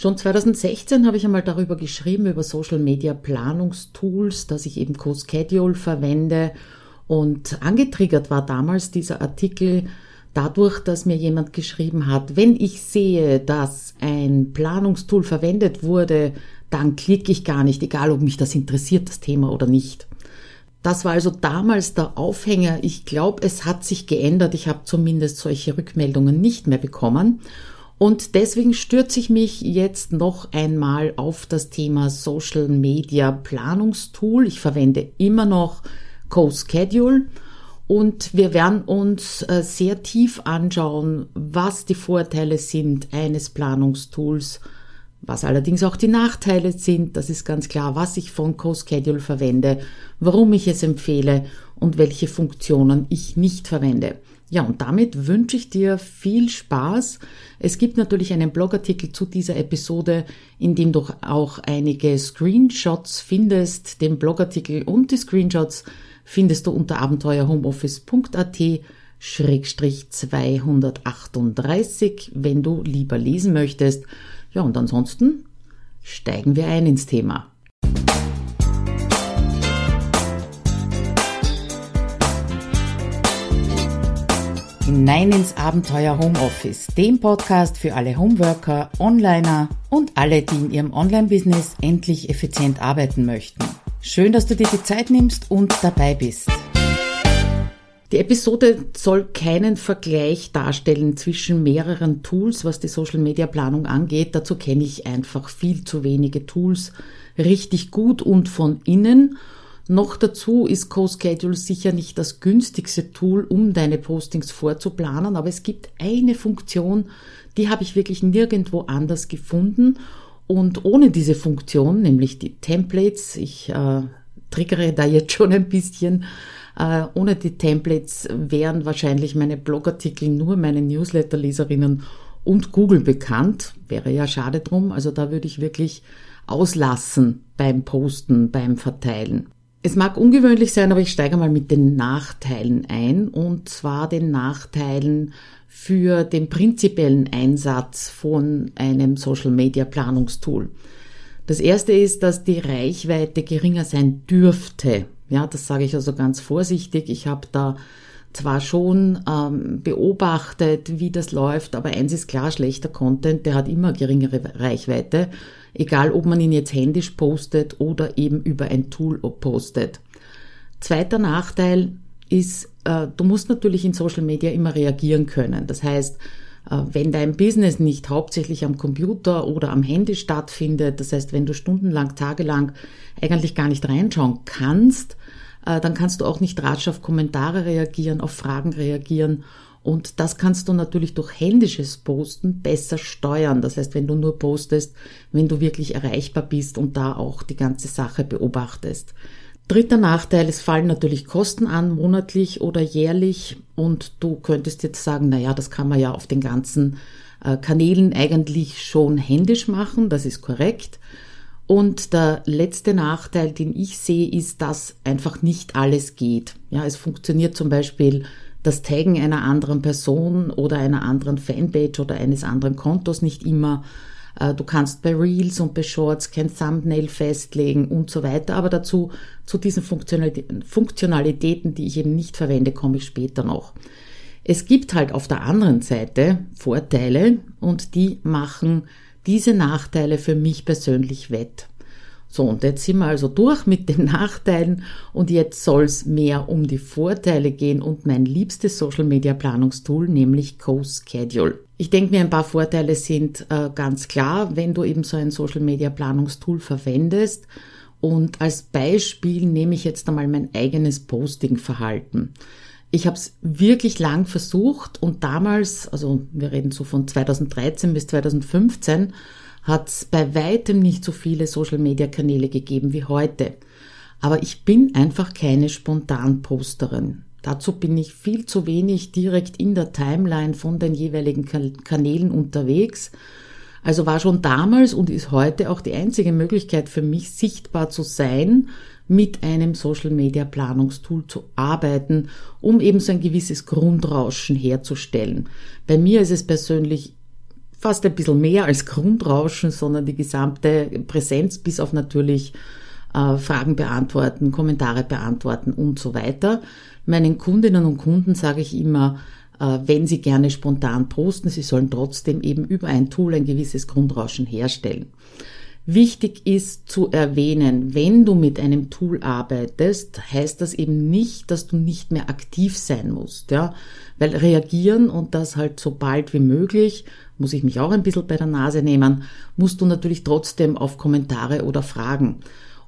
Schon 2016 habe ich einmal darüber geschrieben, über Social Media Planungstools, dass ich eben CoSchedule verwende. Und angetriggert war damals dieser Artikel dadurch, dass mir jemand geschrieben hat, wenn ich sehe, dass ein Planungstool verwendet wurde, dann klicke ich gar nicht, egal ob mich das interessiert, das Thema oder nicht. Das war also damals der Aufhänger. Ich glaube, es hat sich geändert. Ich habe zumindest solche Rückmeldungen nicht mehr bekommen. Und deswegen stürze ich mich jetzt noch einmal auf das Thema Social Media Planungstool. Ich verwende immer noch CoSchedule und wir werden uns äh, sehr tief anschauen, was die Vorteile sind eines Planungstools, was allerdings auch die Nachteile sind. Das ist ganz klar, was ich von CoSchedule verwende, warum ich es empfehle und welche Funktionen ich nicht verwende. Ja, und damit wünsche ich dir viel Spaß. Es gibt natürlich einen Blogartikel zu dieser Episode, in dem du auch einige Screenshots findest. Den Blogartikel und die Screenshots findest du unter abenteuerhomeoffice.at Schrägstrich 238, wenn du lieber lesen möchtest. Ja, und ansonsten steigen wir ein ins Thema. Hinein ins Abenteuer Homeoffice, dem Podcast für alle Homeworker, Onliner und alle, die in ihrem Online-Business endlich effizient arbeiten möchten. Schön, dass du dir die Zeit nimmst und dabei bist. Die Episode soll keinen Vergleich darstellen zwischen mehreren Tools, was die Social Media Planung angeht. Dazu kenne ich einfach viel zu wenige Tools richtig gut und von innen noch dazu ist CoSchedule sicher nicht das günstigste Tool, um deine Postings vorzuplanen, aber es gibt eine Funktion, die habe ich wirklich nirgendwo anders gefunden. Und ohne diese Funktion, nämlich die Templates, ich äh, triggere da jetzt schon ein bisschen, äh, ohne die Templates wären wahrscheinlich meine Blogartikel nur meine Newsletter-Leserinnen und Google bekannt. Wäre ja schade drum. Also da würde ich wirklich auslassen beim Posten, beim Verteilen. Es mag ungewöhnlich sein, aber ich steige mal mit den Nachteilen ein, und zwar den Nachteilen für den prinzipiellen Einsatz von einem Social Media Planungstool. Das erste ist, dass die Reichweite geringer sein dürfte. Ja, das sage ich also ganz vorsichtig. Ich habe da zwar schon ähm, beobachtet, wie das läuft, aber eins ist klar, schlechter Content, der hat immer geringere Reichweite egal ob man ihn jetzt händisch postet oder eben über ein Tool postet. Zweiter Nachteil ist, äh, du musst natürlich in Social Media immer reagieren können. Das heißt, äh, wenn dein Business nicht hauptsächlich am Computer oder am Handy stattfindet, das heißt, wenn du stundenlang, tagelang eigentlich gar nicht reinschauen kannst, äh, dann kannst du auch nicht rasch auf Kommentare reagieren, auf Fragen reagieren und das kannst du natürlich durch händisches Posten besser steuern. Das heißt, wenn du nur postest, wenn du wirklich erreichbar bist und da auch die ganze Sache beobachtest. Dritter Nachteil, es fallen natürlich Kosten an, monatlich oder jährlich. Und du könntest jetzt sagen, na ja, das kann man ja auf den ganzen äh, Kanälen eigentlich schon händisch machen. Das ist korrekt. Und der letzte Nachteil, den ich sehe, ist, dass einfach nicht alles geht. Ja, es funktioniert zum Beispiel das Taggen einer anderen Person oder einer anderen Fanpage oder eines anderen Kontos nicht immer. Äh, du kannst bei Reels und bei Shorts kein Thumbnail festlegen und so weiter. Aber dazu, zu diesen Funktionalitäten, die ich eben nicht verwende, komme ich später noch. Es gibt halt auf der anderen Seite Vorteile und die machen diese Nachteile für mich persönlich wett. So, und jetzt sind wir also durch mit den Nachteilen und jetzt soll es mehr um die Vorteile gehen und mein liebstes Social Media Planungstool, nämlich CoSchedule. Ich denke mir, ein paar Vorteile sind äh, ganz klar, wenn du eben so ein Social Media Planungstool verwendest. Und als Beispiel nehme ich jetzt einmal mein eigenes Posting-Verhalten. Ich habe es wirklich lang versucht und damals, also wir reden so von 2013 bis 2015, hat es bei weitem nicht so viele Social-Media-Kanäle gegeben wie heute. Aber ich bin einfach keine Spontanposterin. Dazu bin ich viel zu wenig direkt in der Timeline von den jeweiligen Kanälen unterwegs. Also war schon damals und ist heute auch die einzige Möglichkeit für mich sichtbar zu sein, mit einem Social Media Planungstool zu arbeiten, um eben so ein gewisses Grundrauschen herzustellen. Bei mir ist es persönlich fast ein bisschen mehr als Grundrauschen, sondern die gesamte Präsenz bis auf natürlich äh, Fragen beantworten, Kommentare beantworten und so weiter. Meinen Kundinnen und Kunden sage ich immer, äh, wenn sie gerne spontan posten, sie sollen trotzdem eben über ein Tool ein gewisses Grundrauschen herstellen. Wichtig ist zu erwähnen, wenn du mit einem Tool arbeitest, heißt das eben nicht, dass du nicht mehr aktiv sein musst, ja. Weil reagieren und das halt so bald wie möglich, muss ich mich auch ein bisschen bei der Nase nehmen, musst du natürlich trotzdem auf Kommentare oder Fragen.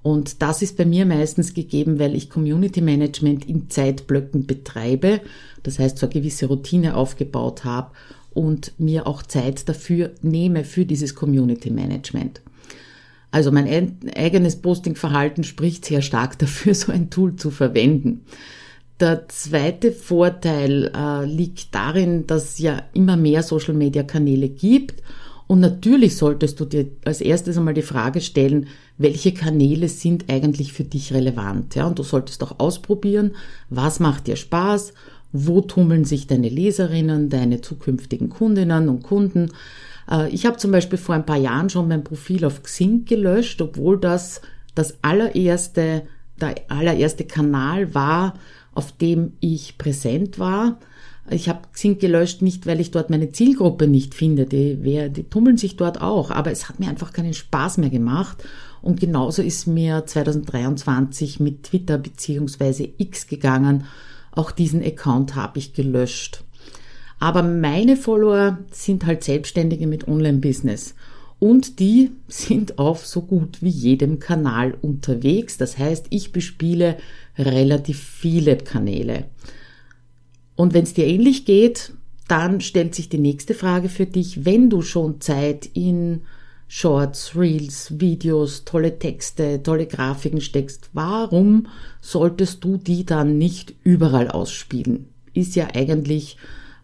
Und das ist bei mir meistens gegeben, weil ich Community Management in Zeitblöcken betreibe. Das heißt, so eine gewisse Routine aufgebaut habe und mir auch Zeit dafür nehme für dieses Community Management. Also mein eigenes Postingverhalten spricht sehr stark dafür, so ein Tool zu verwenden. Der zweite Vorteil äh, liegt darin, dass es ja immer mehr Social-Media-Kanäle gibt und natürlich solltest du dir als erstes einmal die Frage stellen, welche Kanäle sind eigentlich für dich relevant. Ja? Und du solltest auch ausprobieren, was macht dir Spaß, wo tummeln sich deine Leserinnen, deine zukünftigen Kundinnen und Kunden. Äh, ich habe zum Beispiel vor ein paar Jahren schon mein Profil auf Xing gelöscht, obwohl das das allererste, der allererste Kanal war, auf dem ich präsent war. Ich habe Xing gelöscht, nicht weil ich dort meine Zielgruppe nicht finde, die, wer, die tummeln sich dort auch, aber es hat mir einfach keinen Spaß mehr gemacht. Und genauso ist mir 2023 mit Twitter beziehungsweise X gegangen. Auch diesen Account habe ich gelöscht. Aber meine Follower sind halt Selbstständige mit Online-Business. Und die sind auf so gut wie jedem Kanal unterwegs. Das heißt, ich bespiele relativ viele Kanäle. Und wenn es dir ähnlich geht, dann stellt sich die nächste Frage für dich, wenn du schon Zeit in Shorts, Reels, Videos, tolle Texte, tolle Grafiken steckst, warum solltest du die dann nicht überall ausspielen? Ist ja eigentlich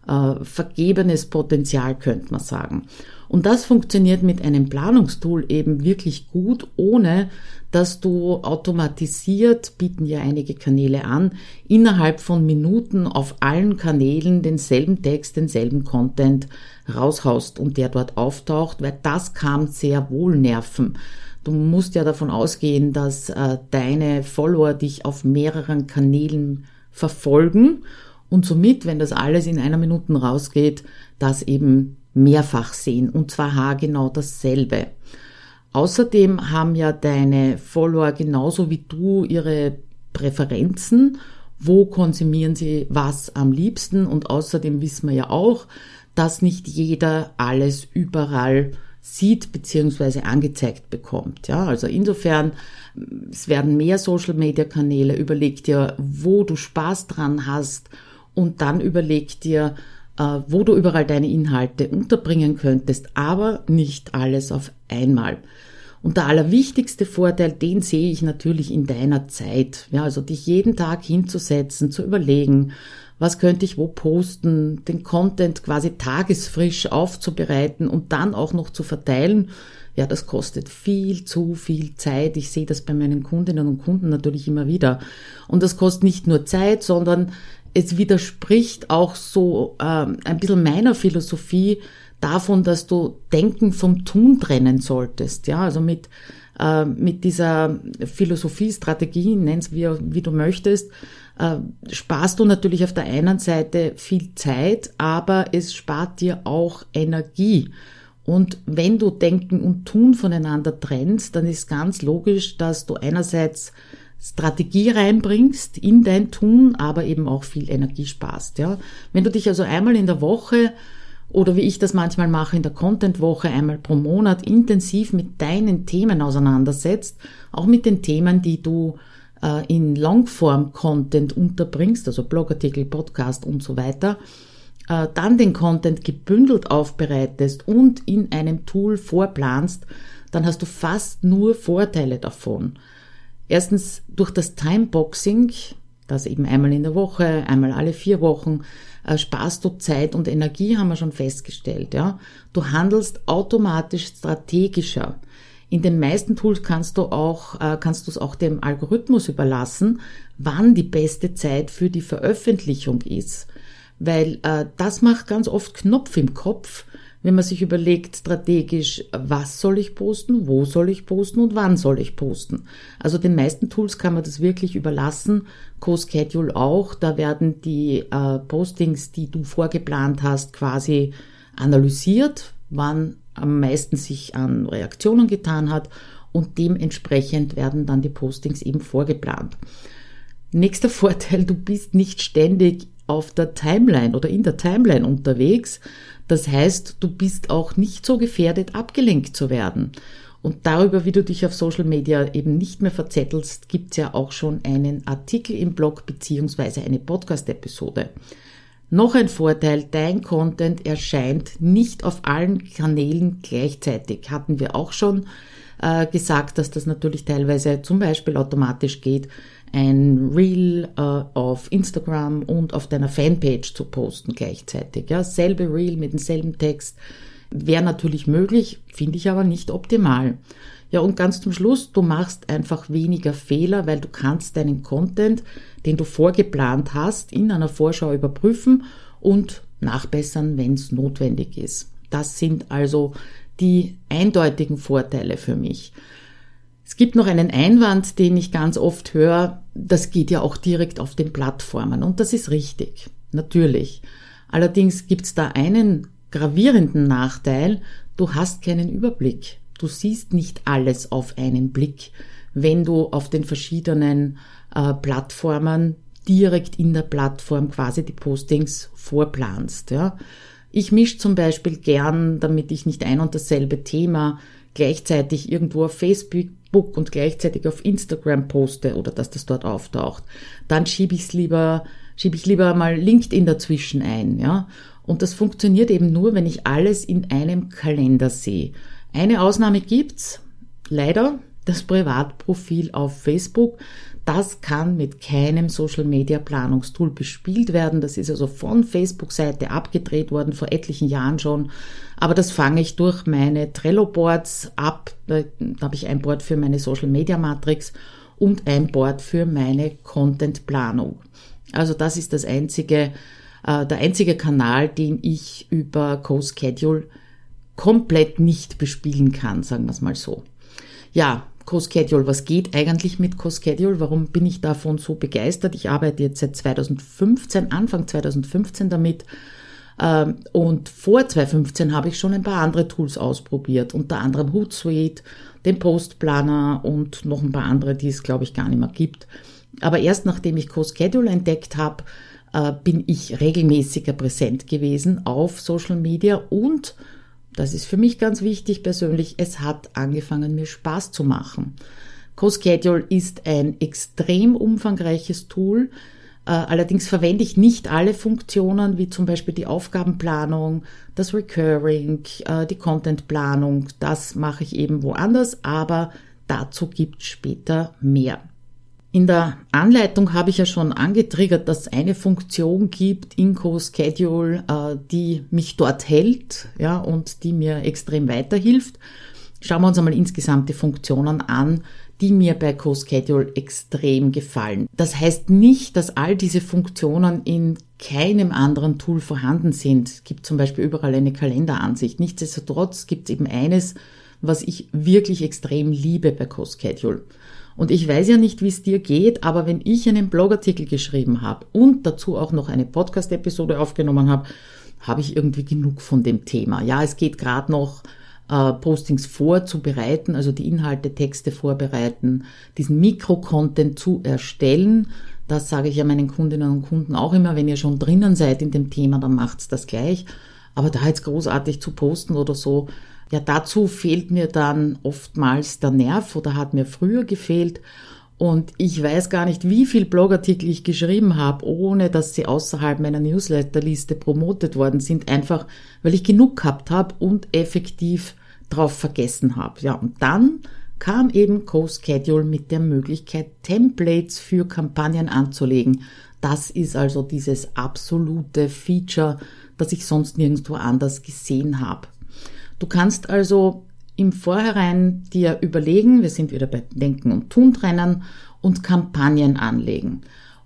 äh, vergebenes Potenzial, könnte man sagen. Und das funktioniert mit einem Planungstool eben wirklich gut, ohne dass du automatisiert, bieten ja einige Kanäle an, innerhalb von Minuten auf allen Kanälen denselben Text, denselben Content raushaust und der dort auftaucht, weil das kann sehr wohl nerven. Du musst ja davon ausgehen, dass äh, deine Follower dich auf mehreren Kanälen verfolgen und somit, wenn das alles in einer Minute rausgeht, das eben mehrfach sehen und zwar haargenau dasselbe. Außerdem haben ja deine Follower genauso wie du ihre Präferenzen, wo konsumieren sie was am liebsten und außerdem wissen wir ja auch, dass nicht jeder alles überall sieht bzw. angezeigt bekommt. Ja, also insofern, es werden mehr Social Media Kanäle. Überleg dir, wo du Spaß dran hast und dann überleg dir, äh, wo du überall deine Inhalte unterbringen könntest, aber nicht alles auf einmal. Und der allerwichtigste Vorteil, den sehe ich natürlich in deiner Zeit. Ja, also dich jeden Tag hinzusetzen, zu überlegen, was könnte ich wo posten, den Content quasi tagesfrisch aufzubereiten und dann auch noch zu verteilen. Ja, das kostet viel zu viel Zeit. Ich sehe das bei meinen Kundinnen und Kunden natürlich immer wieder. Und das kostet nicht nur Zeit, sondern es widerspricht auch so ähm, ein bisschen meiner Philosophie davon, dass du Denken vom Tun trennen solltest. Ja, also mit, äh, mit dieser Philosophie, Strategie, nenn's wie, wie du möchtest, äh, sparst du natürlich auf der einen Seite viel Zeit, aber es spart dir auch Energie. Und wenn du Denken und Tun voneinander trennst, dann ist ganz logisch, dass du einerseits Strategie reinbringst in dein Tun, aber eben auch viel Energie sparst. Ja? Wenn du dich also einmal in der Woche oder wie ich das manchmal mache in der Content-Woche einmal pro Monat intensiv mit deinen Themen auseinandersetzt, auch mit den Themen, die du äh, in Longform-Content unterbringst, also Blogartikel, Podcast und so weiter, äh, dann den Content gebündelt aufbereitest und in einem Tool vorplanst, dann hast du fast nur Vorteile davon. Erstens durch das Timeboxing, das eben einmal in der Woche, einmal alle vier Wochen, äh, sparst du Zeit und Energie, haben wir schon festgestellt. Ja? Du handelst automatisch strategischer. In den meisten Tools kannst du auch, äh, kannst du es auch dem Algorithmus überlassen, wann die beste Zeit für die Veröffentlichung ist. Weil äh, das macht ganz oft Knopf im Kopf, wenn man sich überlegt strategisch, was soll ich posten, wo soll ich posten und wann soll ich posten. Also den meisten Tools kann man das wirklich überlassen, CoSchedule auch. Da werden die äh, Postings, die du vorgeplant hast, quasi analysiert, wann am meisten sich an Reaktionen getan hat und dementsprechend werden dann die Postings eben vorgeplant. Nächster Vorteil, du bist nicht ständig auf der Timeline oder in der Timeline unterwegs. Das heißt, du bist auch nicht so gefährdet, abgelenkt zu werden. Und darüber, wie du dich auf Social Media eben nicht mehr verzettelst, gibt's ja auch schon einen Artikel im Blog beziehungsweise eine Podcast-Episode. Noch ein Vorteil, dein Content erscheint nicht auf allen Kanälen gleichzeitig. Hatten wir auch schon äh, gesagt, dass das natürlich teilweise zum Beispiel automatisch geht, ein Reel äh, auf Instagram und auf deiner Fanpage zu posten gleichzeitig. Ja, selbe Reel mit demselben Text wäre natürlich möglich, finde ich aber nicht optimal. Ja, und ganz zum Schluss, du machst einfach weniger Fehler, weil du kannst deinen Content, den du vorgeplant hast, in einer Vorschau überprüfen und nachbessern, wenn es notwendig ist. Das sind also die eindeutigen Vorteile für mich. Es gibt noch einen Einwand, den ich ganz oft höre, das geht ja auch direkt auf den Plattformen und das ist richtig, natürlich. Allerdings gibt es da einen gravierenden Nachteil, du hast keinen Überblick. Du siehst nicht alles auf einen Blick, wenn du auf den verschiedenen äh, Plattformen direkt in der Plattform quasi die Postings vorplanst. Ja. Ich mische zum Beispiel gern, damit ich nicht ein und dasselbe Thema gleichzeitig irgendwo auf Facebook und gleichzeitig auf Instagram poste oder dass das dort auftaucht, dann schiebe ich es lieber, schiebe ich lieber mal LinkedIn dazwischen ein, ja. Und das funktioniert eben nur, wenn ich alles in einem Kalender sehe. Eine Ausnahme gibt's, leider, das Privatprofil auf Facebook. Das kann mit keinem Social Media Planungstool bespielt werden. Das ist also von Facebook-Seite abgedreht worden, vor etlichen Jahren schon. Aber das fange ich durch meine Trello-Boards ab. Da habe ich ein Board für meine Social Media Matrix und ein Board für meine Content-Planung. Also das ist das einzige, äh, der einzige Kanal, den ich über CoSchedule komplett nicht bespielen kann, sagen wir es mal so. Ja, CoSchedule. Was geht eigentlich mit CoSchedule? Warum bin ich davon so begeistert? Ich arbeite jetzt seit 2015, Anfang 2015 damit. Ähm, und vor 2015 habe ich schon ein paar andere Tools ausprobiert, unter anderem Hootsuite, den Postplaner und noch ein paar andere, die es, glaube ich, gar nicht mehr gibt. Aber erst nachdem ich CoSchedule entdeckt habe, äh, bin ich regelmäßiger präsent gewesen auf Social Media und das ist für mich ganz wichtig persönlich. Es hat angefangen, mir Spaß zu machen. CoSchedule ist ein extrem umfangreiches Tool. Äh, allerdings verwende ich nicht alle Funktionen, wie zum Beispiel die Aufgabenplanung, das Recurring, äh, die Contentplanung. Das mache ich eben woanders, aber dazu gibt es später mehr. In der Anleitung habe ich ja schon angetriggert, dass es eine Funktion gibt in CoSchedule, äh, die mich dort hält ja, und die mir extrem weiterhilft. Schauen wir uns einmal insgesamt die Funktionen an, die mir bei CoSchedule extrem gefallen. Das heißt nicht, dass all diese Funktionen in keinem anderen Tool vorhanden sind. Es gibt zum Beispiel überall eine Kalenderansicht. Nichtsdestotrotz gibt es eben eines, was ich wirklich extrem liebe bei CoSchedule. Und ich weiß ja nicht, wie es dir geht, aber wenn ich einen Blogartikel geschrieben habe und dazu auch noch eine Podcast-Episode aufgenommen habe, habe ich irgendwie genug von dem Thema. Ja, es geht gerade noch äh, Postings vorzubereiten, also die Inhalte, Texte vorbereiten, diesen Mikro-Content zu erstellen. Das sage ich ja meinen Kundinnen und Kunden auch immer, wenn ihr schon drinnen seid in dem Thema, dann macht's das gleich. Aber da jetzt großartig zu posten oder so, ja, dazu fehlt mir dann oftmals der Nerv oder hat mir früher gefehlt. Und ich weiß gar nicht, wie viel Blogartikel ich geschrieben habe, ohne dass sie außerhalb meiner Newsletterliste promotet worden sind, einfach weil ich genug gehabt habe und effektiv drauf vergessen habe. Ja, und dann kam eben CoSchedule mit der Möglichkeit, Templates für Kampagnen anzulegen. Das ist also dieses absolute Feature, das ich sonst nirgendwo anders gesehen habe. Du kannst also im Vorhinein dir überlegen, wir sind wieder bei Denken und Tun trennen und Kampagnen anlegen.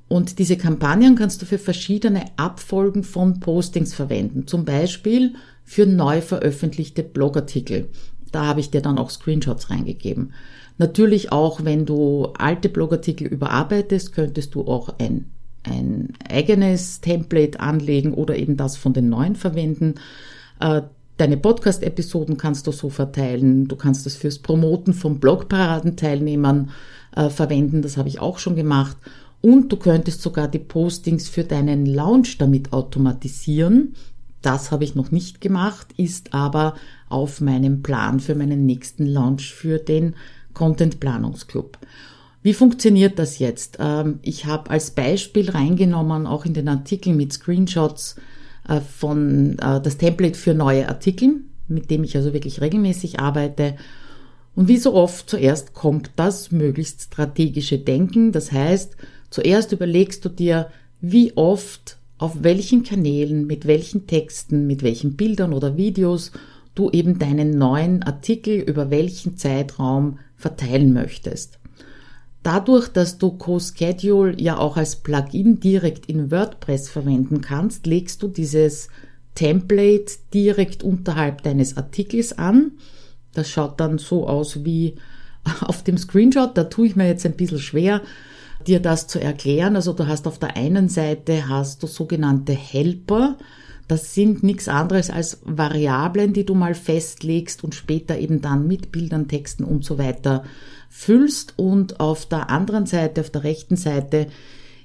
Und diese Kampagnen kannst du für verschiedene Abfolgen von Postings verwenden. Zum Beispiel für neu veröffentlichte Blogartikel. Da habe ich dir dann auch Screenshots reingegeben. Natürlich auch, wenn du alte Blogartikel überarbeitest, könntest du auch ein, ein eigenes Template anlegen oder eben das von den neuen verwenden. Deine Podcast-Episoden kannst du so verteilen. Du kannst das fürs Promoten von Blogparadenteilnehmern äh, verwenden. Das habe ich auch schon gemacht. Und du könntest sogar die Postings für deinen Launch damit automatisieren. Das habe ich noch nicht gemacht, ist aber auf meinem Plan für meinen nächsten Launch für den Content Planungsclub. Wie funktioniert das jetzt? Ähm, ich habe als Beispiel reingenommen, auch in den Artikeln mit Screenshots von äh, das Template für neue Artikel, mit dem ich also wirklich regelmäßig arbeite. Und wie so oft zuerst kommt das möglichst strategische Denken. Das heißt, zuerst überlegst du dir, wie oft auf welchen Kanälen, mit welchen Texten, mit welchen Bildern oder Videos du eben deinen neuen Artikel über welchen Zeitraum verteilen möchtest. Dadurch, dass du CoSchedule ja auch als Plugin direkt in WordPress verwenden kannst, legst du dieses Template direkt unterhalb deines Artikels an. Das schaut dann so aus wie auf dem Screenshot. Da tue ich mir jetzt ein bisschen schwer, dir das zu erklären. Also du hast auf der einen Seite hast du sogenannte Helper. Das sind nichts anderes als Variablen, die du mal festlegst und später eben dann mit Bildern, Texten und so weiter füllst. Und auf der anderen Seite, auf der rechten Seite,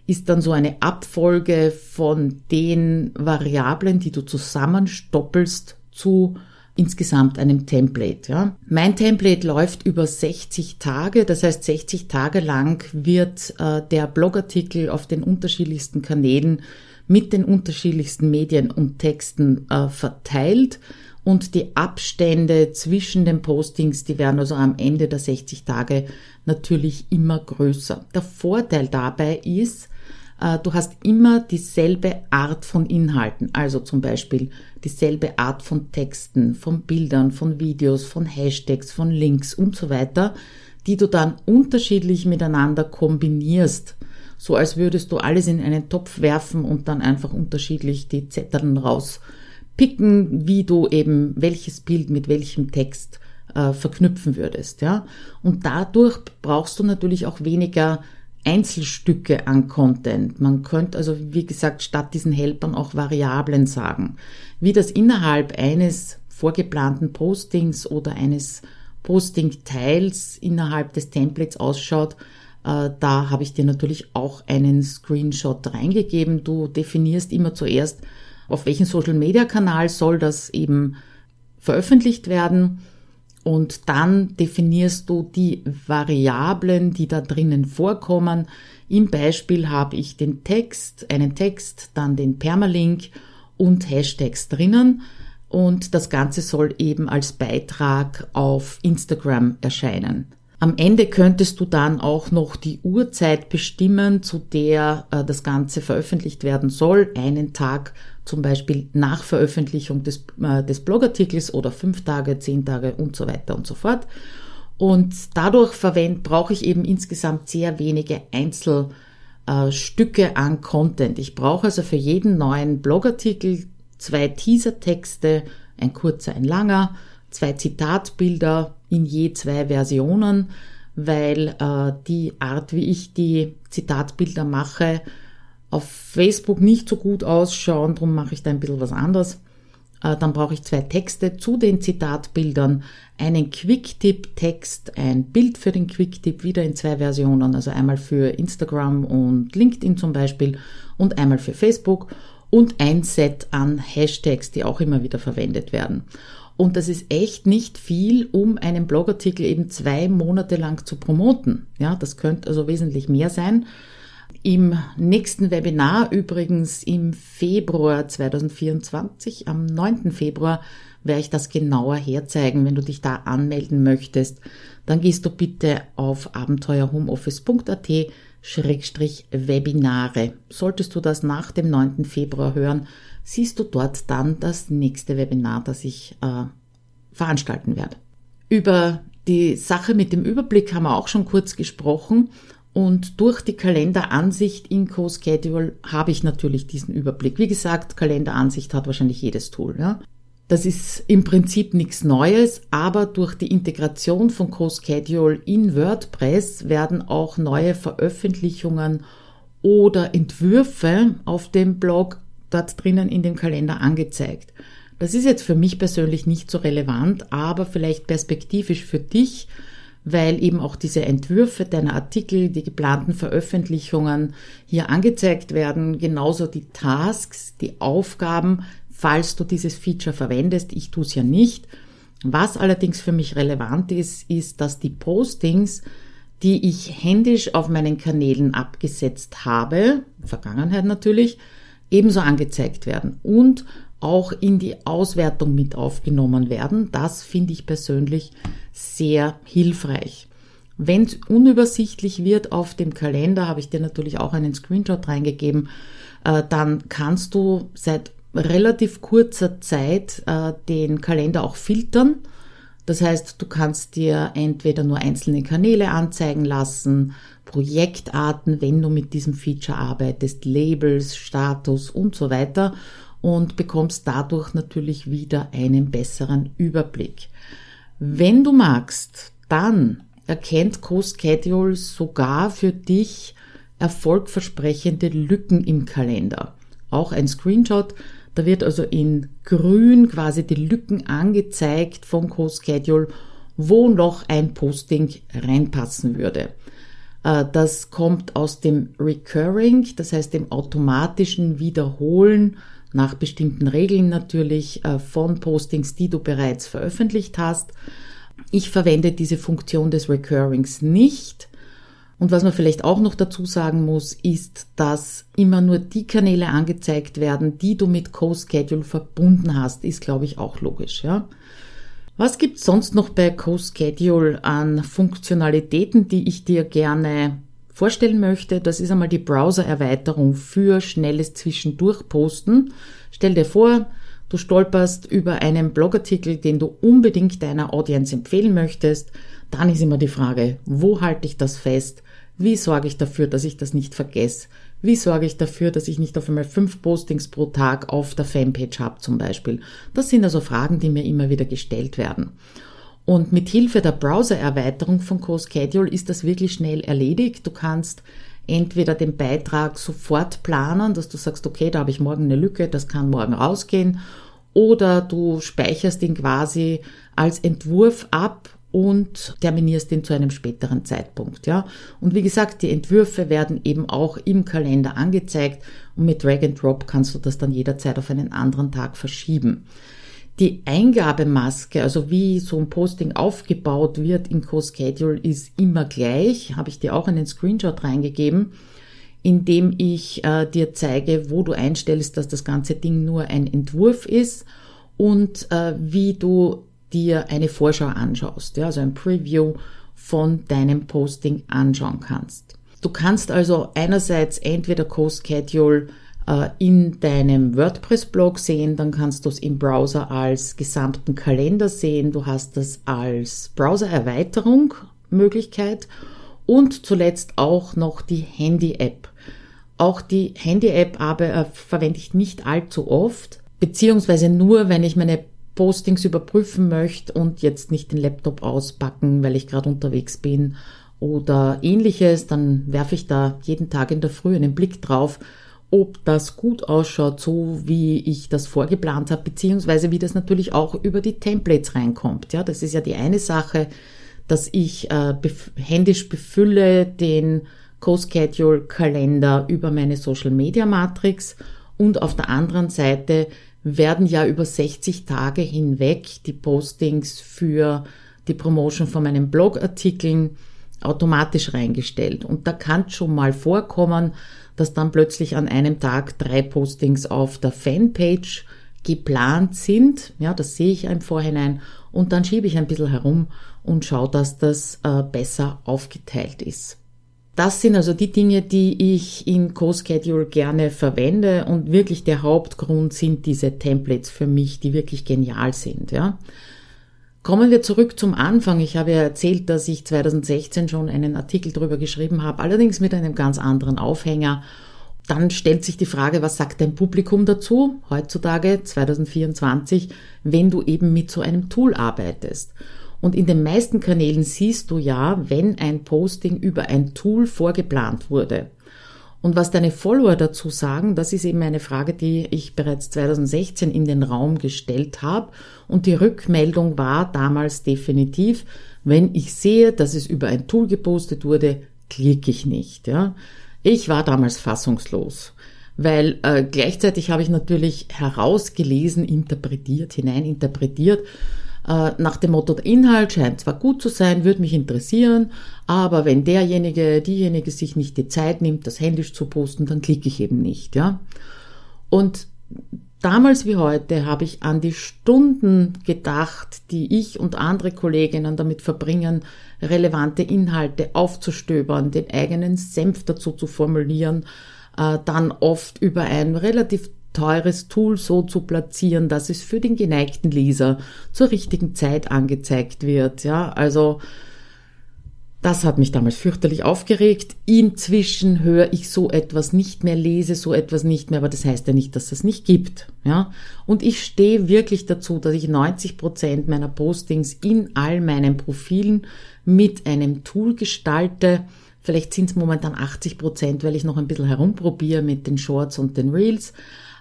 ist dann so eine Abfolge von den Variablen, die du zusammenstoppelst zu insgesamt einem Template. Ja. Mein Template läuft über 60 Tage, das heißt 60 Tage lang wird äh, der Blogartikel auf den unterschiedlichsten Kanälen mit den unterschiedlichsten Medien und Texten äh, verteilt und die Abstände zwischen den Postings, die werden also am Ende der 60 Tage natürlich immer größer. Der Vorteil dabei ist, du hast immer dieselbe Art von Inhalten, also zum Beispiel dieselbe Art von Texten, von Bildern, von Videos, von Hashtags, von Links und so weiter, die du dann unterschiedlich miteinander kombinierst, so als würdest du alles in einen Topf werfen und dann einfach unterschiedlich die Zetteln rauspicken, wie du eben welches Bild mit welchem Text äh, verknüpfen würdest, ja. Und dadurch brauchst du natürlich auch weniger Einzelstücke an Content. Man könnte also, wie gesagt, statt diesen Helpern auch Variablen sagen. Wie das innerhalb eines vorgeplanten Postings oder eines Posting-Teils innerhalb des Templates ausschaut, äh, da habe ich dir natürlich auch einen Screenshot reingegeben. Du definierst immer zuerst, auf welchen Social-Media-Kanal soll das eben veröffentlicht werden und dann definierst du die Variablen, die da drinnen vorkommen. Im Beispiel habe ich den Text, einen Text, dann den Permalink und Hashtags drinnen. Und das Ganze soll eben als Beitrag auf Instagram erscheinen. Am Ende könntest du dann auch noch die Uhrzeit bestimmen, zu der äh, das Ganze veröffentlicht werden soll. Einen Tag zum Beispiel nach Veröffentlichung des, äh, des Blogartikels oder fünf Tage, zehn Tage und so weiter und so fort. Und dadurch verwend, brauche ich eben insgesamt sehr wenige Einzelstücke äh, an Content. Ich brauche also für jeden neuen Blogartikel zwei Teasertexte, ein kurzer, ein langer, zwei Zitatbilder in je zwei Versionen, weil äh, die Art, wie ich die Zitatbilder mache, auf Facebook nicht so gut ausschauen, darum mache ich da ein bisschen was anderes. Äh, dann brauche ich zwei Texte zu den Zitatbildern, einen Quicktip-Text, ein Bild für den Quicktip, wieder in zwei Versionen, also einmal für Instagram und LinkedIn zum Beispiel und einmal für Facebook und ein Set an Hashtags, die auch immer wieder verwendet werden. Und das ist echt nicht viel, um einen Blogartikel eben zwei Monate lang zu promoten. Ja, das könnte also wesentlich mehr sein. Im nächsten Webinar, übrigens im Februar 2024, am 9. Februar, werde ich das genauer herzeigen. Wenn du dich da anmelden möchtest, dann gehst du bitte auf abenteuerhomeoffice.at Schrägstrich Webinare. Solltest du das nach dem 9. Februar hören, siehst du dort dann das nächste Webinar, das ich äh, veranstalten werde. Über die Sache mit dem Überblick haben wir auch schon kurz gesprochen und durch die Kalenderansicht in CoSchedule habe ich natürlich diesen Überblick. Wie gesagt, Kalenderansicht hat wahrscheinlich jedes Tool. Ja? Das ist im Prinzip nichts Neues, aber durch die Integration von CoSchedule in WordPress werden auch neue Veröffentlichungen oder Entwürfe auf dem Blog dort drinnen in dem Kalender angezeigt. Das ist jetzt für mich persönlich nicht so relevant, aber vielleicht perspektivisch für dich, weil eben auch diese Entwürfe deiner Artikel, die geplanten Veröffentlichungen hier angezeigt werden, genauso die Tasks, die Aufgaben, falls du dieses Feature verwendest. Ich tue es ja nicht. Was allerdings für mich relevant ist, ist, dass die Postings, die ich händisch auf meinen Kanälen abgesetzt habe, Vergangenheit natürlich, ebenso angezeigt werden und auch in die Auswertung mit aufgenommen werden. Das finde ich persönlich sehr hilfreich. Wenn es unübersichtlich wird auf dem Kalender, habe ich dir natürlich auch einen Screenshot reingegeben, äh, dann kannst du seit relativ kurzer Zeit äh, den Kalender auch filtern. Das heißt, du kannst dir entweder nur einzelne Kanäle anzeigen lassen, Projektarten, wenn du mit diesem Feature arbeitest, Labels, Status und so weiter und bekommst dadurch natürlich wieder einen besseren Überblick. Wenn du magst, dann erkennt CoSchedule sogar für dich erfolgversprechende Lücken im Kalender. Auch ein Screenshot, da wird also in grün quasi die Lücken angezeigt vom CoSchedule, wo noch ein Posting reinpassen würde. Äh, das kommt aus dem Recurring, das heißt dem automatischen Wiederholen nach bestimmten Regeln natürlich äh, von Postings, die du bereits veröffentlicht hast. Ich verwende diese Funktion des Recurrings nicht. Und was man vielleicht auch noch dazu sagen muss, ist, dass immer nur die Kanäle angezeigt werden, die du mit CoSchedule verbunden hast, ist, glaube ich, auch logisch, ja. Was gibt's sonst noch bei CoSchedule an Funktionalitäten, die ich dir gerne vorstellen möchte, das ist einmal die Browser-Erweiterung für schnelles Zwischendurchposten. Stell dir vor, du stolperst über einen Blogartikel, den du unbedingt deiner Audience empfehlen möchtest. Dann ist immer die Frage, wo halte ich das fest? Wie sorge ich dafür, dass ich das nicht vergesse? Wie sorge ich dafür, dass ich nicht auf einmal fünf Postings pro Tag auf der Fanpage habe zum Beispiel? Das sind also Fragen, die mir immer wieder gestellt werden. Und mit Hilfe der Browser-Erweiterung von CoSchedule ist das wirklich schnell erledigt. Du kannst entweder den Beitrag sofort planen, dass du sagst, okay, da habe ich morgen eine Lücke, das kann morgen rausgehen, oder du speicherst ihn quasi als Entwurf ab und terminierst ihn zu einem späteren Zeitpunkt, ja. Und wie gesagt, die Entwürfe werden eben auch im Kalender angezeigt und mit Drag and Drop kannst du das dann jederzeit auf einen anderen Tag verschieben. Die Eingabemaske, also wie so ein Posting aufgebaut wird in CoSchedule, ist immer gleich. Habe ich dir auch einen Screenshot reingegeben, in dem ich äh, dir zeige, wo du einstellst, dass das ganze Ding nur ein Entwurf ist und äh, wie du dir eine Vorschau anschaust, ja, also ein Preview von deinem Posting anschauen kannst. Du kannst also einerseits entweder CoSchedule äh, in deinem WordPress-Blog sehen, dann kannst du es im Browser als gesamten Kalender sehen. Du hast es als Browser-Erweiterung Möglichkeit und zuletzt auch noch die Handy-App. Auch die Handy-App aber äh, verwende ich nicht allzu oft, beziehungsweise nur, wenn ich meine Postings überprüfen möchte und jetzt nicht den Laptop auspacken, weil ich gerade unterwegs bin oder ähnliches, dann werfe ich da jeden Tag in der Früh einen Blick drauf ob das gut ausschaut, so wie ich das vorgeplant habe, beziehungsweise wie das natürlich auch über die Templates reinkommt. Ja, das ist ja die eine Sache, dass ich äh, bef händisch befülle den Co-Schedule-Kalender über meine Social Media Matrix und auf der anderen Seite werden ja über 60 Tage hinweg die Postings für die Promotion von meinen Blogartikeln automatisch reingestellt. Und da kann schon mal vorkommen, dass dann plötzlich an einem Tag drei Postings auf der Fanpage geplant sind. Ja, das sehe ich im Vorhinein und dann schiebe ich ein bisschen herum und schaue, dass das äh, besser aufgeteilt ist. Das sind also die Dinge, die ich in CoSchedule gerne verwende und wirklich der Hauptgrund sind diese Templates für mich, die wirklich genial sind, ja. Kommen wir zurück zum Anfang. Ich habe ja erzählt, dass ich 2016 schon einen Artikel darüber geschrieben habe, allerdings mit einem ganz anderen Aufhänger. dann stellt sich die Frage, was sagt dein Publikum dazu, heutzutage 2024, wenn du eben mit so einem Tool arbeitest. Und in den meisten Kanälen siehst du ja, wenn ein Posting über ein Tool vorgeplant wurde. Und was deine Follower dazu sagen, das ist eben eine Frage, die ich bereits 2016 in den Raum gestellt habe. Und die Rückmeldung war damals definitiv, wenn ich sehe, dass es über ein Tool gepostet wurde, klicke ich nicht. Ja. Ich war damals fassungslos, weil äh, gleichzeitig habe ich natürlich herausgelesen, interpretiert, hineininterpretiert, äh, nach dem Motto, der Inhalt scheint zwar gut zu sein, würde mich interessieren, aber wenn derjenige, diejenige sich nicht die Zeit nimmt, das händisch zu posten, dann klicke ich eben nicht, ja. Und damals wie heute habe ich an die Stunden gedacht, die ich und andere Kolleginnen damit verbringen, relevante Inhalte aufzustöbern, den eigenen Senf dazu zu formulieren, äh, dann oft über ein relativ teures Tool so zu platzieren, dass es für den geneigten Leser zur richtigen Zeit angezeigt wird. Ja, also das hat mich damals fürchterlich aufgeregt. Inzwischen höre ich so etwas nicht mehr, lese so etwas nicht mehr, aber das heißt ja nicht, dass es nicht gibt. Ja? Und ich stehe wirklich dazu, dass ich 90 Prozent meiner Postings in all meinen Profilen mit einem Tool gestalte. Vielleicht sind es momentan 80 Prozent, weil ich noch ein bisschen herumprobiere mit den Shorts und den Reels.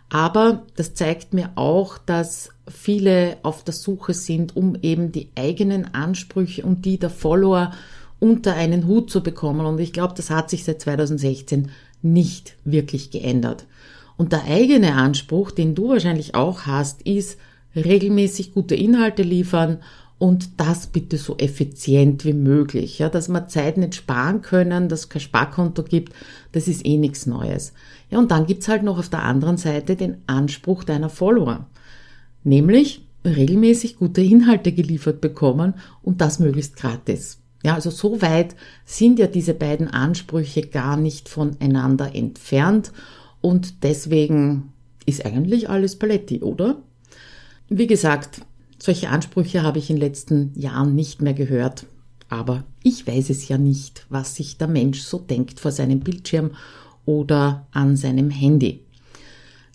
Aber das zeigt mir auch, dass viele auf der Suche sind, um eben die eigenen Ansprüche und die der Follower unter einen Hut zu bekommen. Und ich glaube, das hat sich seit 2016 nicht wirklich geändert. Und der eigene Anspruch, den du wahrscheinlich auch hast, ist regelmäßig gute Inhalte liefern und das bitte so effizient wie möglich. Ja, dass wir Zeit nicht sparen können, dass es kein Sparkonto gibt, das ist eh nichts Neues. Ja, und dann gibt's halt noch auf der anderen Seite den Anspruch deiner Follower. Nämlich regelmäßig gute Inhalte geliefert bekommen und das möglichst gratis. Ja, also so weit sind ja diese beiden Ansprüche gar nicht voneinander entfernt und deswegen ist eigentlich alles Paletti, oder? Wie gesagt, solche Ansprüche habe ich in den letzten Jahren nicht mehr gehört. Aber ich weiß es ja nicht, was sich der Mensch so denkt vor seinem Bildschirm oder an seinem Handy.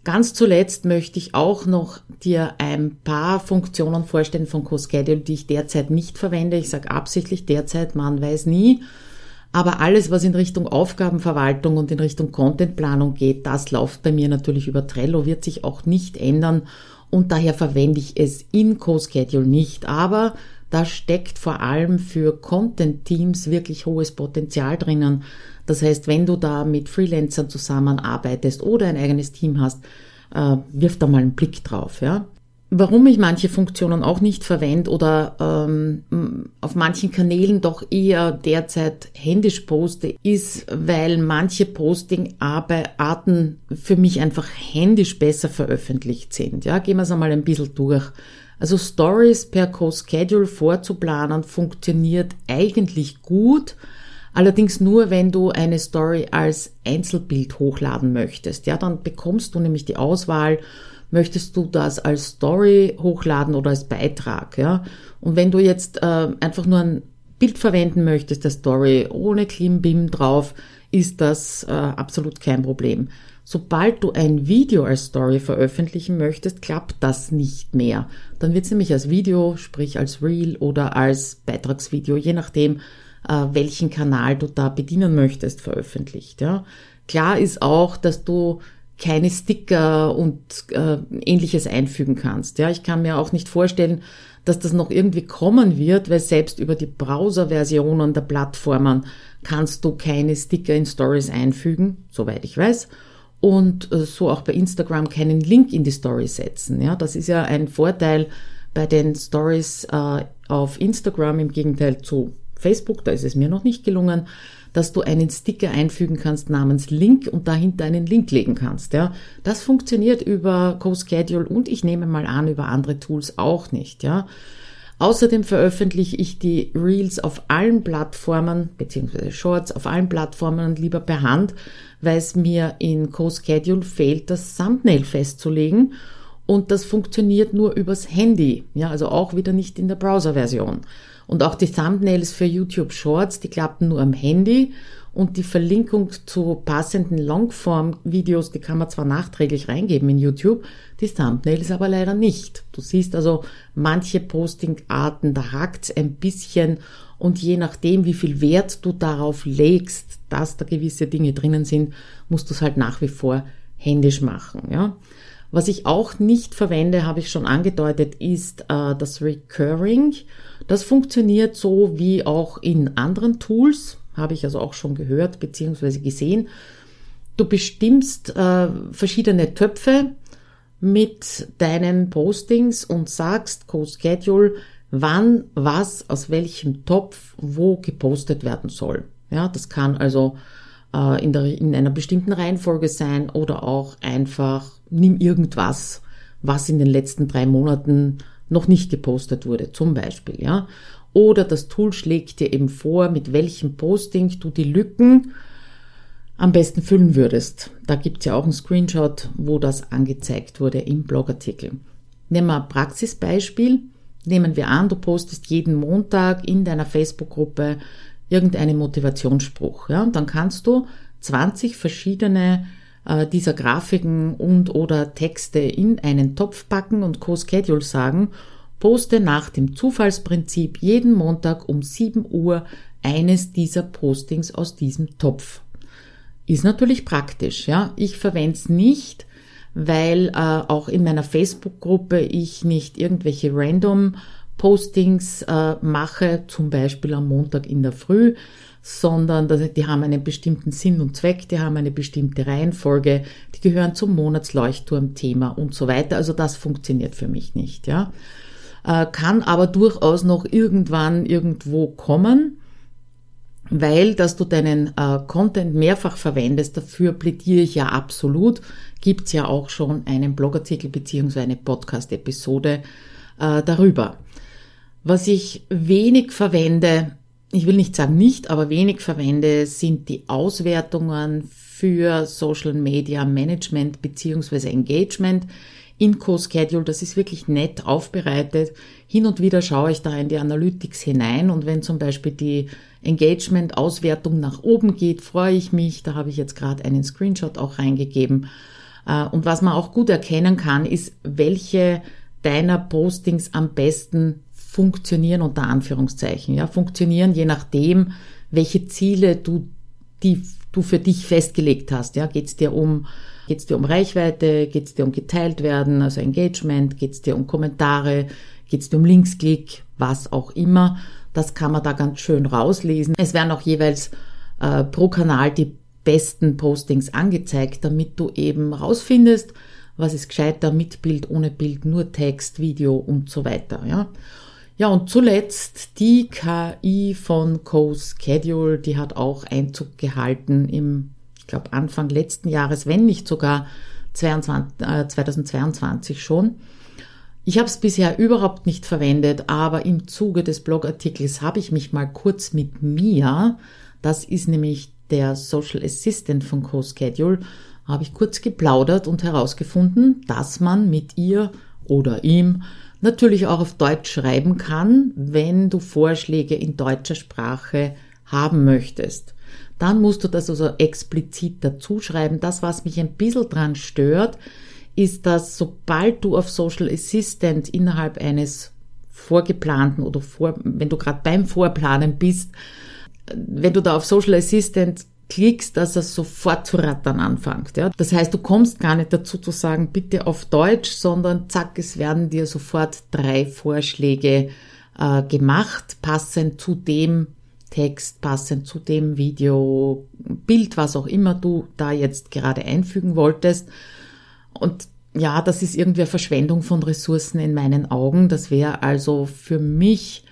Ganz zuletzt möchte ich auch noch dir ein paar Funktionen vorstellen von CoSchedule, die ich derzeit nicht verwende. Ich sage absichtlich derzeit, man weiß nie. Aber alles, was in Richtung Aufgabenverwaltung und in Richtung Contentplanung geht, das läuft bei mir natürlich über Trello, wird sich auch nicht ändern und daher verwende ich es in CoSchedule nicht. Aber da steckt vor allem für Content-Teams wirklich hohes Potenzial drinnen. Das heißt, wenn du da mit Freelancern zusammenarbeitest oder ein eigenes Team hast, äh, wirf da mal einen Blick drauf. Ja? Warum ich manche Funktionen auch nicht verwende oder ähm, auf manchen Kanälen doch eher derzeit händisch poste, ist, weil manche Posting-Arten für mich einfach händisch besser veröffentlicht sind. Ja, gehen wir es einmal ein bisschen durch. Also Stories per Co-Schedule vorzuplanen funktioniert eigentlich gut, allerdings nur, wenn du eine Story als Einzelbild hochladen möchtest. Ja, dann bekommst du nämlich die Auswahl möchtest du das als Story hochladen oder als Beitrag, ja? Und wenn du jetzt äh, einfach nur ein Bild verwenden möchtest, der Story ohne Klimbim drauf, ist das äh, absolut kein Problem. Sobald du ein Video als Story veröffentlichen möchtest, klappt das nicht mehr. Dann wird es nämlich als Video, sprich als Reel oder als Beitragsvideo, je nachdem, äh, welchen Kanal du da bedienen möchtest, veröffentlicht. Ja. Klar ist auch, dass du keine Sticker und äh, ähnliches einfügen kannst. Ja, ich kann mir auch nicht vorstellen, dass das noch irgendwie kommen wird, weil selbst über die Browser-Versionen der Plattformen kannst du keine Sticker in Stories einfügen, soweit ich weiß. Und äh, so auch bei Instagram keinen Link in die Story setzen. Ja, das ist ja ein Vorteil bei den Stories äh, auf Instagram im Gegenteil zu Facebook. Da ist es mir noch nicht gelungen dass du einen Sticker einfügen kannst namens Link und dahinter einen Link legen kannst. Ja, das funktioniert über CoSchedule und ich nehme mal an über andere Tools auch nicht. Ja. Außerdem veröffentliche ich die Reels auf allen Plattformen, beziehungsweise Shorts auf allen Plattformen lieber per Hand, weil es mir in CoSchedule fehlt, das Thumbnail festzulegen. Und das funktioniert nur übers Handy. Ja, also auch wieder nicht in der Browser-Version. Und auch die Thumbnails für YouTube Shorts, die klappen nur am Handy und die Verlinkung zu passenden Longform-Videos, die kann man zwar nachträglich reingeben in YouTube, die Thumbnails aber leider nicht. Du siehst also manche Posting-Arten, da hakt's ein bisschen und je nachdem, wie viel Wert du darauf legst, dass da gewisse Dinge drinnen sind, musst du es halt nach wie vor händisch machen. Ja? Was ich auch nicht verwende, habe ich schon angedeutet, ist äh, das Recurring. Das funktioniert so wie auch in anderen Tools, habe ich also auch schon gehört bzw. gesehen. Du bestimmst äh, verschiedene Töpfe mit deinen Postings und sagst Co-Schedule, wann was aus welchem Topf wo gepostet werden soll. Ja, das kann also äh, in, der, in einer bestimmten Reihenfolge sein oder auch einfach nimm irgendwas, was in den letzten drei Monaten noch nicht gepostet wurde, zum Beispiel, ja. Oder das Tool schlägt dir eben vor, mit welchem Posting du die Lücken am besten füllen würdest. Da gibt's ja auch einen Screenshot, wo das angezeigt wurde im Blogartikel. Nehmen wir ein Praxisbeispiel. Nehmen wir an, du postest jeden Montag in deiner Facebook-Gruppe irgendeinen Motivationsspruch. Ja? Und dann kannst du 20 verschiedene äh, dieser Grafiken und oder Texte in einen Topf packen und Co-Schedule sagen, poste nach dem Zufallsprinzip jeden Montag um 7 Uhr eines dieser Postings aus diesem Topf. Ist natürlich praktisch, ja. Ich verwende es nicht, weil äh, auch in meiner Facebook-Gruppe ich nicht irgendwelche random Postings äh, mache, zum Beispiel am Montag in der Früh, sondern die haben einen bestimmten Sinn und Zweck, die haben eine bestimmte Reihenfolge, die gehören zum Monatsleuchtturm-Thema und so weiter. Also das funktioniert für mich nicht, ja. Äh, kann aber durchaus noch irgendwann irgendwo kommen, weil, dass du deinen äh, Content mehrfach verwendest, dafür plädiere ich ja absolut. Gibt's ja auch schon einen Blogartikel beziehungsweise eine Podcast-Episode äh, darüber. Was ich wenig verwende, ich will nicht sagen nicht, aber wenig verwende, sind die Auswertungen für Social Media Management beziehungsweise Engagement in Co-Schedule. Das ist wirklich nett aufbereitet. Hin und wieder schaue ich da in die Analytics hinein und wenn zum Beispiel die Engagement-Auswertung nach oben geht, freue ich mich. Da habe ich jetzt gerade einen Screenshot auch reingegeben. Äh, und was man auch gut erkennen kann, ist, welche deiner Postings am besten funktionieren unter Anführungszeichen, ja, funktionieren je nachdem, welche Ziele du, die du für dich festgelegt hast, ja, geht's dir um, geht's dir um Reichweite, geht's dir um geteilt werden, also Engagement, geht's dir um Kommentare, geht's dir um Linksklick, was auch immer, das kann man da ganz schön rauslesen. Es werden auch jeweils äh, pro Kanal die besten Postings angezeigt, damit du eben rausfindest, was ist gescheiter mit Bild, ohne Bild, nur Text, Video und so weiter, ja. Ja, und zuletzt die KI von CoSchedule, die hat auch Einzug gehalten im, ich glaube, Anfang letzten Jahres, wenn nicht sogar 22, äh, 2022 schon. Ich habe es bisher überhaupt nicht verwendet, aber im Zuge des Blogartikels habe ich mich mal kurz mit Mia, das ist nämlich der Social Assistant von CoSchedule, habe ich kurz geplaudert und herausgefunden, dass man mit ihr oder ihm natürlich auch auf Deutsch schreiben kann, wenn du Vorschläge in deutscher Sprache haben möchtest. Dann musst du das also explizit dazu schreiben. Das, was mich ein bisschen dran stört, ist, dass sobald du auf Social Assistant innerhalb eines vorgeplanten oder vor, wenn du gerade beim Vorplanen bist, wenn du da auf Social Assistant klickst, dass er sofort zu rattern anfängt. Ja? Das heißt, du kommst gar nicht dazu zu sagen, bitte auf Deutsch, sondern zack, es werden dir sofort drei Vorschläge äh, gemacht, passend zu dem Text, passend zu dem Video, Bild, was auch immer du da jetzt gerade einfügen wolltest. Und ja, das ist irgendwie eine Verschwendung von Ressourcen in meinen Augen. Das wäre also für mich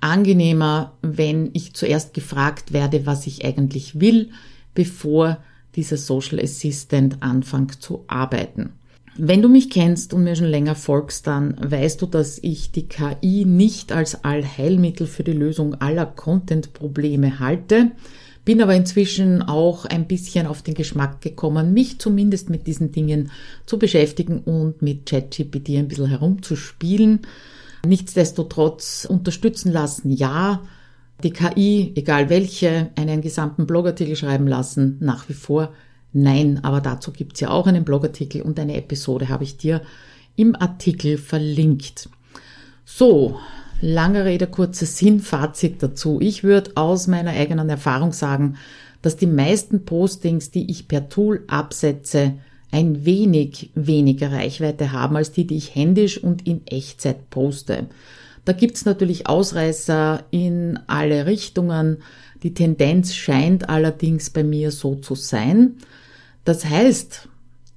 angenehmer, wenn ich zuerst gefragt werde, was ich eigentlich will, bevor dieser Social Assistant anfängt zu arbeiten. Wenn du mich kennst und mir schon länger folgst, dann weißt du, dass ich die KI nicht als Allheilmittel für die Lösung aller Content-Probleme halte, bin aber inzwischen auch ein bisschen auf den Geschmack gekommen, mich zumindest mit diesen Dingen zu beschäftigen und mit ChatGPT ein bisschen herumzuspielen Nichtsdestotrotz unterstützen lassen, ja. Die KI, egal welche, einen gesamten Blogartikel schreiben lassen, nach wie vor nein. Aber dazu gibt's ja auch einen Blogartikel und eine Episode habe ich dir im Artikel verlinkt. So, lange Rede, kurzer Sinn, Fazit dazu. Ich würde aus meiner eigenen Erfahrung sagen, dass die meisten Postings, die ich per Tool absetze, ein wenig weniger Reichweite haben als die, die ich händisch und in Echtzeit poste. Da gibt's natürlich Ausreißer in alle Richtungen. Die Tendenz scheint allerdings bei mir so zu sein. Das heißt,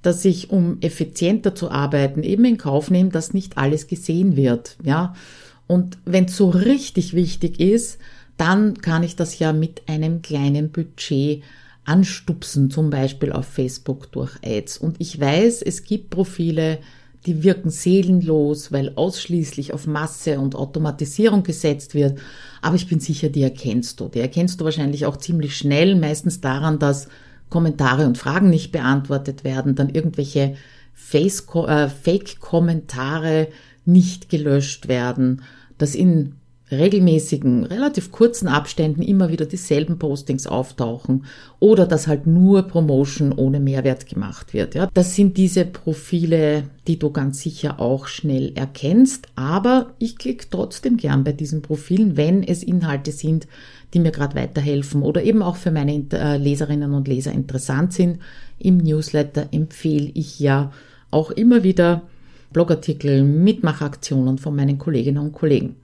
dass ich, um effizienter zu arbeiten, eben in Kauf nehme, dass nicht alles gesehen wird. Ja, und wenn es so richtig wichtig ist, dann kann ich das ja mit einem kleinen Budget anstupsen, zum Beispiel auf Facebook durch Ads. Und ich weiß, es gibt Profile, die wirken seelenlos, weil ausschließlich auf Masse und Automatisierung gesetzt wird. Aber ich bin sicher, die erkennst du. Die erkennst du wahrscheinlich auch ziemlich schnell, meistens daran, dass Kommentare und Fragen nicht beantwortet werden, dann irgendwelche äh, Fake-Kommentare nicht gelöscht werden dass in regelmäßigen, relativ kurzen Abständen immer wieder dieselben Postings auftauchen oder dass halt nur Promotion ohne Mehrwert gemacht wird. Ja, das sind diese Profile, die du ganz sicher auch schnell erkennst. Aber ich klicke trotzdem gern bei diesen Profilen, wenn es Inhalte sind, die mir gerade weiterhelfen oder eben auch für meine äh, Leserinnen und Leser interessant sind. Im Newsletter empfehle ich ja auch immer wieder Blogartikel, Mitmachaktionen von meinen Kolleginnen und Kollegen.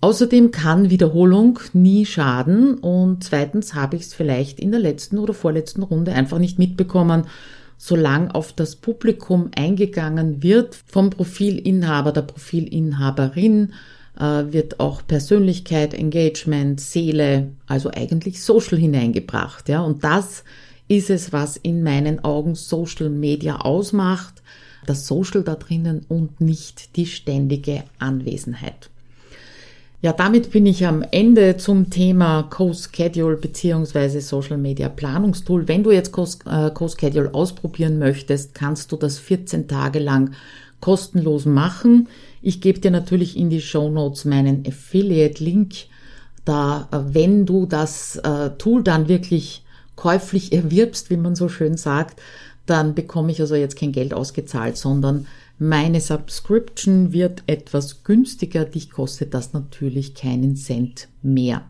Außerdem kann Wiederholung nie schaden und zweitens habe ich es vielleicht in der letzten oder vorletzten Runde einfach nicht mitbekommen, solange auf das Publikum eingegangen wird vom Profilinhaber, der Profilinhaberin, äh, wird auch Persönlichkeit, Engagement, Seele, also eigentlich Social hineingebracht, ja. Und das ist es, was in meinen Augen Social Media ausmacht das Social da drinnen und nicht die ständige Anwesenheit. Ja, damit bin ich am Ende zum Thema Co-Schedule beziehungsweise Social Media Planungstool. Wenn du jetzt äh, Co-Schedule ausprobieren möchtest, kannst du das 14 Tage lang kostenlos machen. Ich gebe dir natürlich in die Show Notes meinen Affiliate-Link. Da, äh, wenn du das äh, Tool dann wirklich käuflich erwirbst, wie man so schön sagt, dann bekomme ich also jetzt kein Geld ausgezahlt, sondern meine Subscription wird etwas günstiger. Dich kostet das natürlich keinen Cent mehr.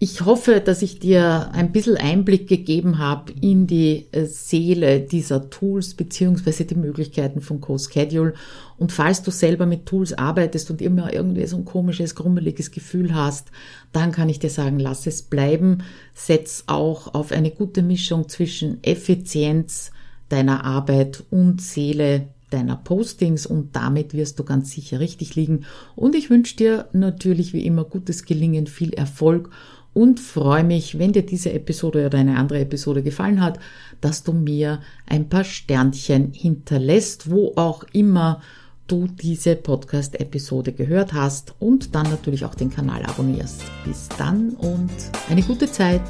Ich hoffe, dass ich dir ein bisschen Einblick gegeben habe in die äh, Seele dieser Tools beziehungsweise die Möglichkeiten von CoSchedule. Und falls du selber mit Tools arbeitest und immer irgendwie so ein komisches, grummeliges Gefühl hast, dann kann ich dir sagen, lass es bleiben. Setz auch auf eine gute Mischung zwischen Effizienz, deiner Arbeit und Seele deiner Postings und damit wirst du ganz sicher richtig liegen. Und ich wünsche dir natürlich wie immer gutes Gelingen, viel Erfolg und freue mich, wenn dir diese Episode oder eine andere Episode gefallen hat, dass du mir ein paar Sternchen hinterlässt, wo auch immer du diese Podcast-Episode gehört hast und dann natürlich auch den Kanal abonnierst. Bis dann und eine gute Zeit.